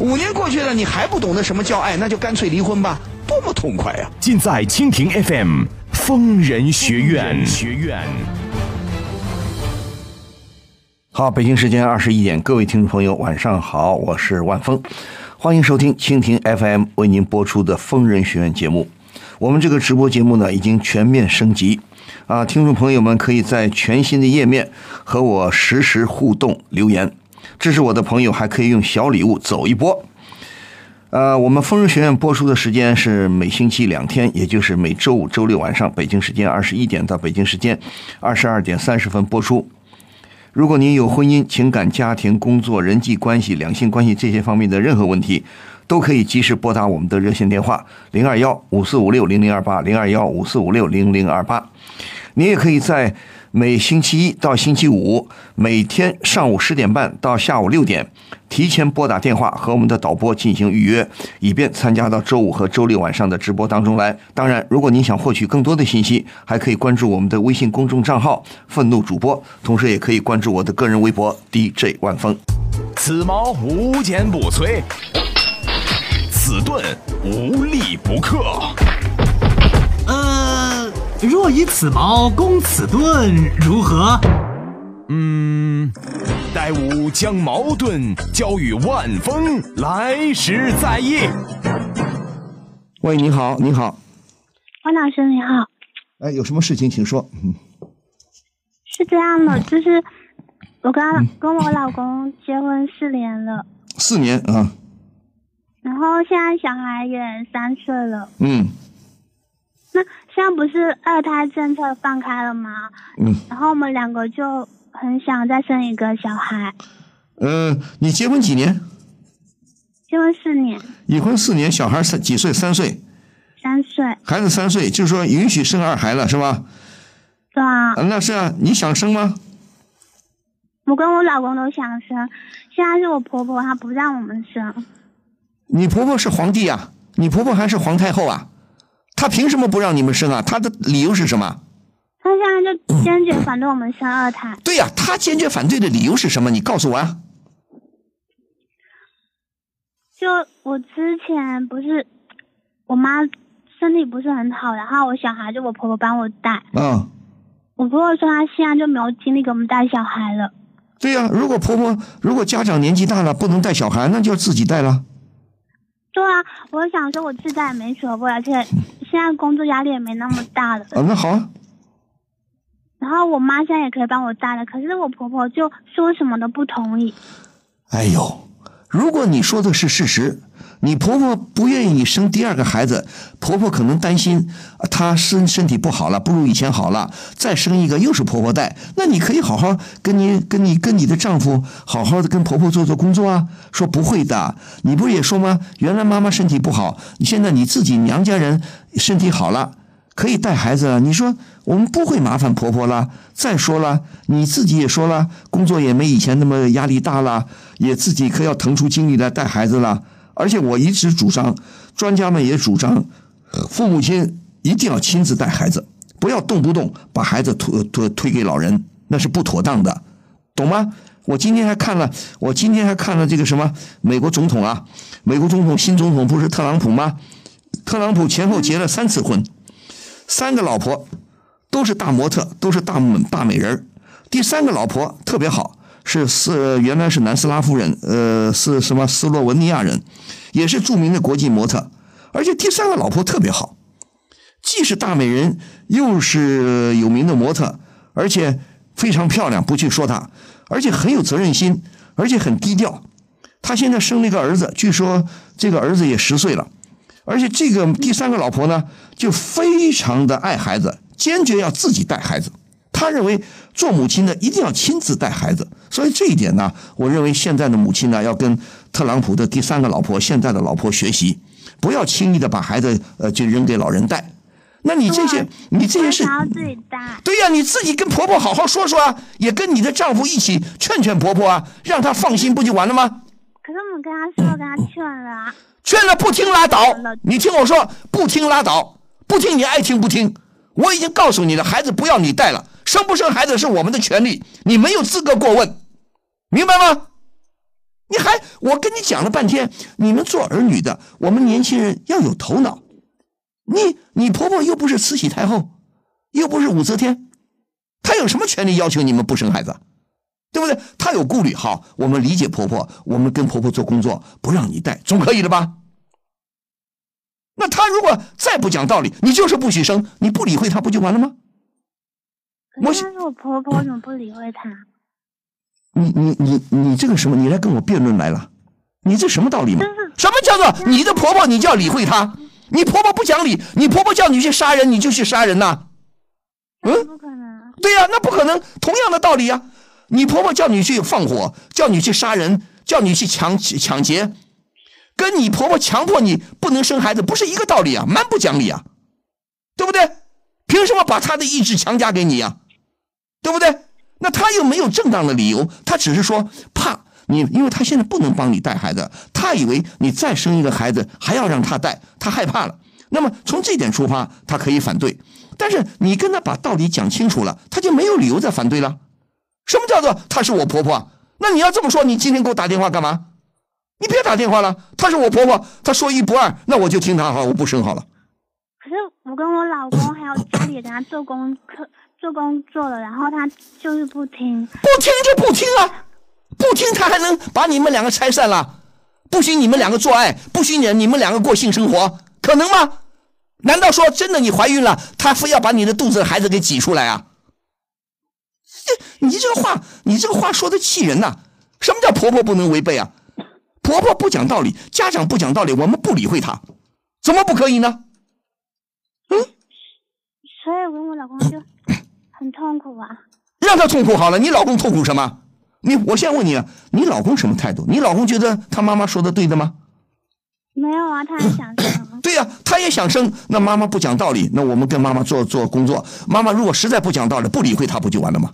五年过去了，你还不懂得什么叫爱，那就干脆离婚吧，多么痛快呀、尽在蜻蜓 FM 疯人学院。学院。好，北京时间二十一点，各位听众朋友，晚上好，我是万峰，欢迎收听蜻蜓 FM 为您播出的疯人学院节目。我们这个直播节目呢，已经全面升级啊，听众朋友们可以在全新的页面和我实时互动留言，支持我的朋友还可以用小礼物走一波。呃，我们疯人学院播出的时间是每星期两天，也就是每周五、周六晚上，北京时间二十一点到北京时间二十二点三十分播出。如果您有婚姻、情感、家庭、工作、人际关系、两性关系这些方面的任何问题，都可以及时拨打我们的热线电话零二幺五四五六零零二八零二幺五四五六零零二八。您也可以在每星期一到星期五每天上午十点半到下午六点提前拨打电话和我们的导播进行预约，以便参加到周五和周六晚上的直播当中来。当然，如果您想获取更多的信息，还可以关注我们的微信公众账号“愤怒主播”，同时也可以关注我的个人微博 DJ 万峰。此矛无坚不摧，此盾无力不克。呃，若以此矛攻此盾，如何？嗯，待吾将矛盾交与万峰，来时再议。喂，你好，你好，王老师你好，哎，有什么事情请说。嗯，是这样的，就是我跟他跟我老公结婚四年了，四年啊，然后现在小孩也三岁了，嗯那现在不是二胎政策放开了吗？嗯，然后我们两个就很想再生一个小孩，嗯，你结婚几年？结婚四年，已婚四年，小孩三几岁？三岁，三岁，孩子三岁，就是说允许生二孩了，是吧？对啊，啊，那是啊，你想生吗？我跟我老公都想生，现在是我婆婆她不让我们生，你婆婆是皇帝啊，你婆婆还是皇太后啊，她凭什么不让你们生啊？他的理由是什么？他现在就坚决反对我们生二胎。对呀、他坚决反对的理由是什么？你告诉我啊。就我之前不是我妈身体不是很好，然后我小孩就我婆婆帮我带。嗯、我婆婆说她现在就没有精力给我们带小孩了。对呀、如果婆婆如果家长年纪大了不能带小孩，那就要自己带了。对啊，我想说我自在也没学过，而且现在工作压力也没那么大了。啊，那好啊，然后我妈现在也可以帮我带了，可是我婆婆就说什么都不同意。哎呦，如果你说的是事实，你婆婆不愿意你生第二个孩子，婆婆可能担心她身身体不好了，不如以前好了，再生一个又是婆婆带，那你可以好好跟你跟你跟你的丈夫好好的跟婆婆做做工作啊。说不会的，你不是也说吗？原来妈妈身体不好，你现在你自己娘家人身体好了。可以带孩子了！你说我们不会麻烦婆婆了。再说了，你自己也说了，工作也没以前那么压力大了，也自己可要腾出精力来带孩子了。而且我一直主张，专家们也主张，父母亲一定要亲自带孩子，不要动不动把孩子推推推给老人，那是不妥当的，懂吗？我今天还看了，我今天还看了这个什么美国总统啊，美国总统新总统不是特朗普吗？特朗普前后结了三次婚。三个老婆都是大模特，都是大美大美人。第三个老婆特别好，是斯原来是南斯拉夫人，呃，是什么斯洛文尼亚人，也是著名的国际模特。而且第三个老婆特别好，既是大美人，又是有名的模特，而且非常漂亮，不去说她，而且很有责任心，而且很低调。她现在生了一个儿子，据说这个儿子也十岁了。而且这个第三个老婆呢，就非常的爱孩子，坚决要自己带孩子。他认为做母亲的一定要亲自带孩子，所以这一点呢，我认为现在的母亲呢，要跟特朗普的第三个老婆现在的老婆学习，不要轻易的把孩子呃就扔给老人带。那你这些你这些事。对呀，你自己跟婆婆好好说说啊，也跟你的丈夫一起劝劝婆婆啊，让她放心，不就完了吗？可是我们跟她说，跟她劝了啊。劝了不听拉倒，你听我说，不听拉倒，不听你爱听不听。我已经告诉你了，孩子不要你带了，生不生孩子是我们的权利，你没有资格过问，明白吗？你还我跟你讲了半天，你们做儿女的，我们年轻人要有头脑。你你婆婆又不是慈禧太后，又不是武则天，她有什么权利要求你们不生孩子？对不对？她有顾虑，好，我们理解婆婆，我们跟婆婆做工作，不让你带，总可以了吧？那她如果再不讲道理，你就是不许生，你不理会她不就完了吗？我可是我婆婆，我怎么不理会她？你你你你这个什么？你来跟我辩论来了？你这什么道理嘛？什么叫做你的婆婆你就要理会她？你婆婆不讲理，你婆婆叫你去杀人，你就去杀人呐？嗯，不可能。对呀、那不可能。同样的道理呀、你婆婆叫你去放火，叫你去杀人，叫你去抢抢劫，跟你婆婆强迫你不能生孩子，不是一个道理啊，蛮不讲理啊，对不对？凭什么把她的意志强加给你呀、对不对？那她又没有正当的理由，她只是说怕你，因为她现在不能帮你带孩子，她以为你再生一个孩子还要让她带，她害怕了。那么从这点出发，她可以反对，但是你跟她把道理讲清楚了，她就没有理由再反对了。什么叫做她是我婆婆？那你要这么说，你今天给我打电话干嘛？你别打电话了，她是我婆婆，她说一不二，那我就听她好，我不生好了。可是我跟我老公还有家里给他做功课、做工作了，然后他就是不听。不听就不听啊，不听他还能把你们两个拆散了？不许你们两个做爱，不许你你们两个过性生活，可能吗？难道说真的你怀孕了，他非要把你的肚子的孩子给挤出来啊？这你这个话，你这个话说的气人呐、什么叫婆婆不能违背啊？婆婆不讲道理，家长不讲道理，我们不理会她，怎么不可以呢？所以我跟我老公就很痛苦啊。让他痛苦好了，你老公痛苦什么？你我现在问你啊，你老公什么态度？你老公觉得他妈妈说的对的吗？没有啊，他也想生。对呀、他也想生，那妈妈不讲道理，那我们跟妈妈做做工作。妈妈如果实在不讲道理，不理会他，不就完了吗？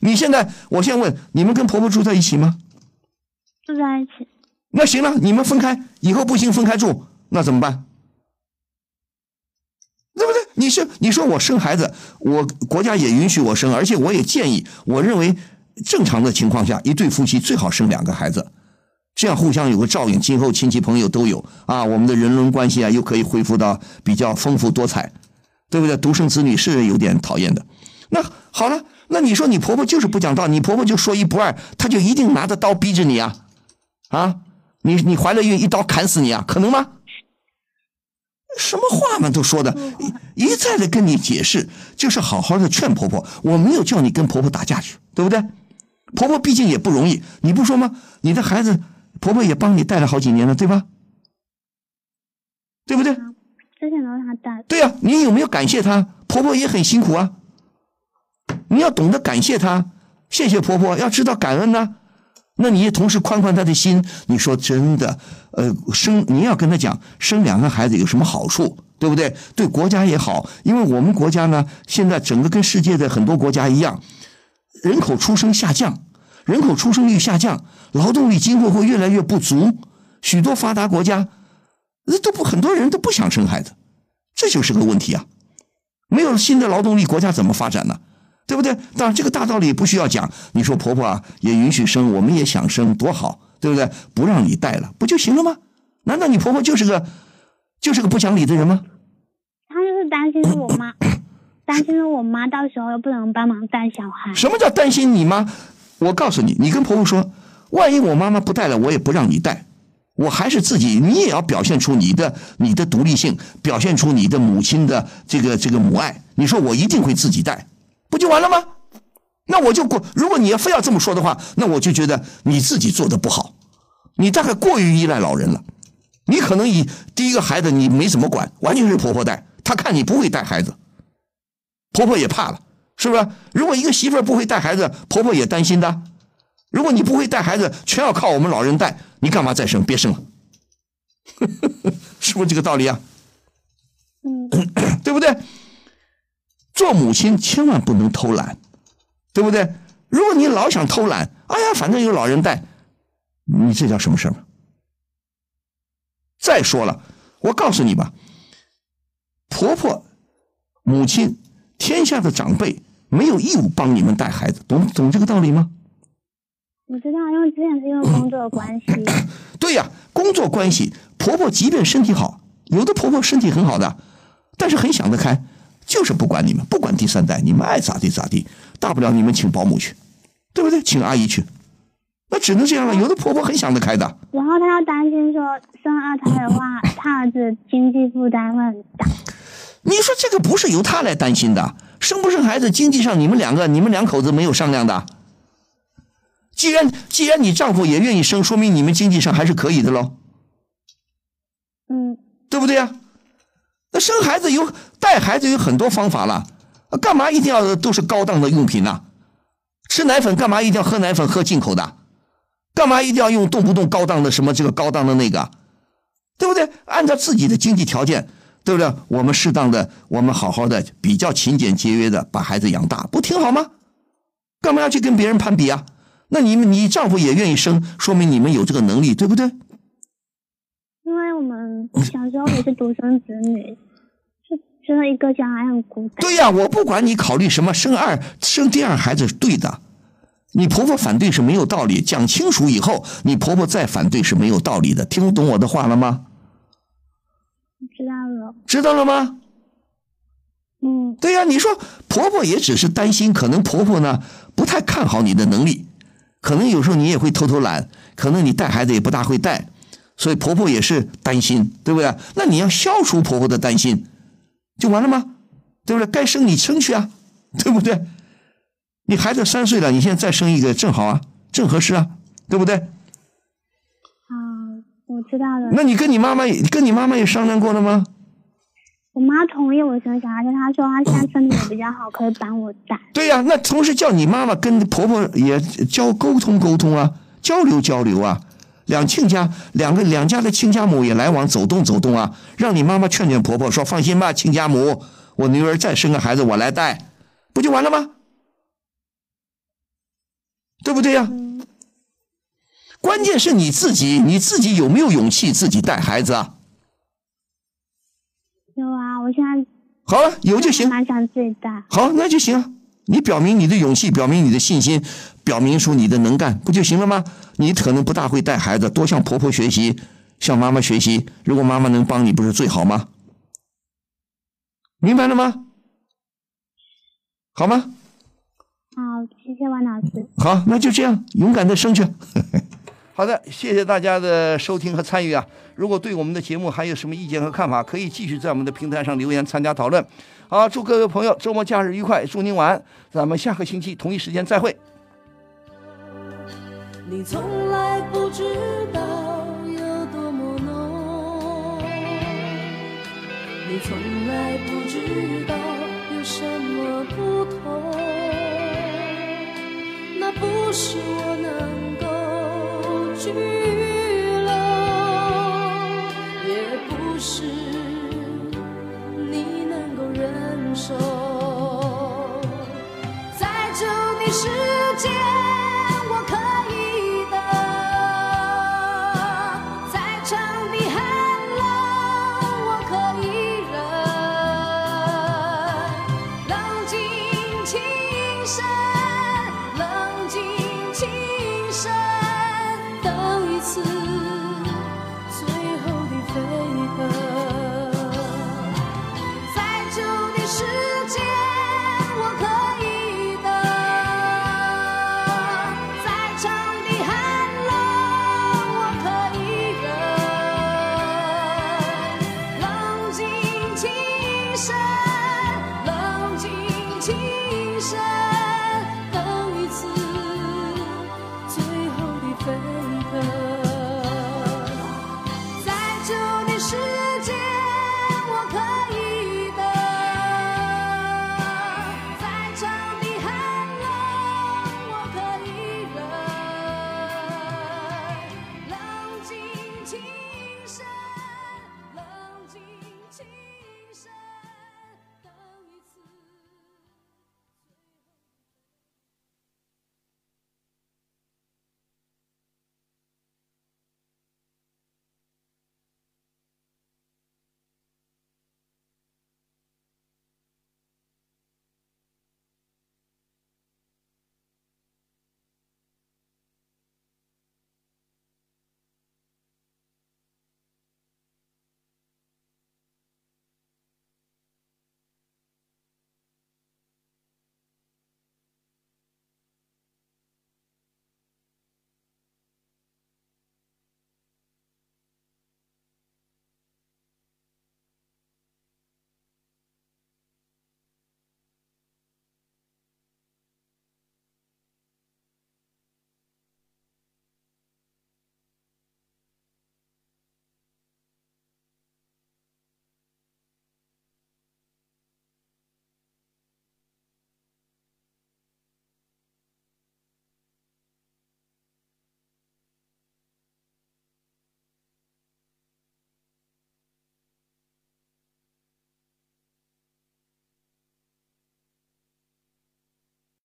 你现在，我现在问你们跟婆婆住在一起吗？住在一起，那行了，你们分开，以后不行分开住，那怎么办？你是你说我生孩子，我国家也允许我生，而且我也建议，我认为正常的情况下，一对夫妻最好生两个孩子，这样互相有个照应，今后亲戚朋友都有啊，我们的人伦关系啊又可以恢复到比较丰富多彩，对不对？独生子女是有点讨厌的。那好了，那你说你婆婆就是不讲道理，你婆婆就说一不二，她就一定拿着刀逼着你啊？啊，你你怀了孕一刀砍死你啊？可能吗？什么话嘛都说的，一一再的跟你解释，就是好好的劝婆婆。我没有叫你跟婆婆打架去，对不对？婆婆毕竟也不容易，你不说吗？你的孩子，婆婆也帮你带了好几年了，对吧？对不对？之前都是他带。对呀、你有没有感谢她？婆婆也很辛苦啊，你要懂得感谢她，谢谢婆婆，要知道感恩呐、那你也同时宽宽他的心。你说真的，呃，生你要跟他讲，生两个孩子有什么好处，对不对？对国家也好，因为我们国家呢，现在整个跟世界的很多国家一样，人口出生下降，人口出生率下降，劳动力今后会越来越不足。许多发达国家，那都不很多人都不想生孩子，这就是个问题啊。没有新的劳动力，国家怎么发展呢？对不对？当然，这个大道理不需要讲。你说婆婆啊，也允许生，我们也想生，多好，对不对？不让你带了，不就行了吗？难道你婆婆就是个就是个不讲理的人吗？她就是担心我妈，担心我妈到时候又不能帮忙带小孩。什么叫担心你妈？我告诉你，你跟婆婆说，万一我妈妈不带了，我也不让你带，我还是自己，你也要表现出你的你的独立性，表现出你的母亲的这个这个母爱。你说我一定会自己带，不就完了吗？那我就过，如果你要非要这么说的话，那我就觉得你自己做的不好，你大概过于依赖老人了。你可能以第一个孩子你没怎么管，完全是婆婆带，她看你不会带孩子，婆婆也怕了，是不是？如果一个媳妇儿不会带孩子，婆婆也担心的。如果你不会带孩子，全要靠我们老人带，你干嘛再生？别生了，是不是这个道理啊？嗯，对不对？做母亲千万不能偷懒，对不对？如果你老想偷懒，哎呀，反正有老人带，你这叫什么事儿？再说了，我告诉你吧，婆婆、母亲、天下的长辈没有义务帮你们带孩子，懂懂这个道理吗？我知道，因为之前是因为工作关系。对呀，工作关系，婆婆即便身体好，有的婆婆身体很好的，但是很想得开，就是不管你们，不管第三代，你们爱咋地咋地，大不了你们请保姆去，对不对？请阿姨去，那只能这样了。有的婆婆很想得开的，然后她要担心说生二胎的话，她儿子经济负担会很大。你说这个不是由她来担心的，生不生孩子，经济上你们两个，你们两口子没有商量的。既然既然你丈夫也愿意生，说明你们经济上还是可以的喽，嗯，对不对呀？那生孩子有带孩子有很多方法了，干嘛一定要都是高档的用品呢？吃奶粉干嘛一定要喝奶粉喝进口的？干嘛一定要用动不动高档的什么这个高档的那个？对不对？按照自己的经济条件，对不对？我们适当的，我们好好的，比较勤俭节约的把孩子养大，不挺好吗？干嘛要去跟别人攀比啊？那你们你丈夫也愿意生，说明你们有这个能力，对不对？我们小时候也是独生子女，就觉得一个小孩很孤单。对呀，我不管你考虑什么，生二生第二孩子是对的，你婆婆反对是没有道理，讲清楚以后，你婆婆再反对是没有道理的，听懂我的话了吗？知道了，知道了吗？嗯，对呀，你说婆婆也只是担心，可能婆婆呢不太看好你的能力，可能有时候你也会偷偷懒，可能你带孩子也不大会带，所以婆婆也是担心，对不对？那你要消除婆婆的担心，就完了吗？对不对？该生你生去啊，对不对？你孩子三岁了，你现在再生一个正好啊，正合适啊，对不对？啊，我知道了。那你跟你妈妈也跟你妈妈也商量过了吗？我妈同意我生小孩，但她说她现在身体也比较好，可以帮我带。对呀、那同时叫你妈妈跟婆婆也交沟通沟通啊，交流交流啊，两亲家两个两家的亲家母也来往走动走动啊，让你妈妈劝劝婆婆说放心吧，亲家母，我女儿再生个孩子我来带，不就完了吗？对不对呀、嗯，关键是你自己，你自己有没有勇气自己带孩子啊？有啊，我现在好了，有就行。蛮想自己带。好，那就行啊。你表明你的勇气，表明你的信心，表明出你的能干，不就行了吗？你可能不大会带孩子，多向婆婆学习，向妈妈学习。如果妈妈能帮你，不是最好吗？明白了吗？好吗？好，谢谢王老师。好，那就这样，勇敢的生去。好的，谢谢大家的收听和参与啊！如果对我们的节目还有什么意见和看法，可以继续在我们的平台上留言参加讨论。好，祝各位朋友周末假日愉快，祝您晚安。咱们下个星期同一时间再会。你从来不知道有多么浓，你从来不知道有什么不同，那不是我能够拘留，也不是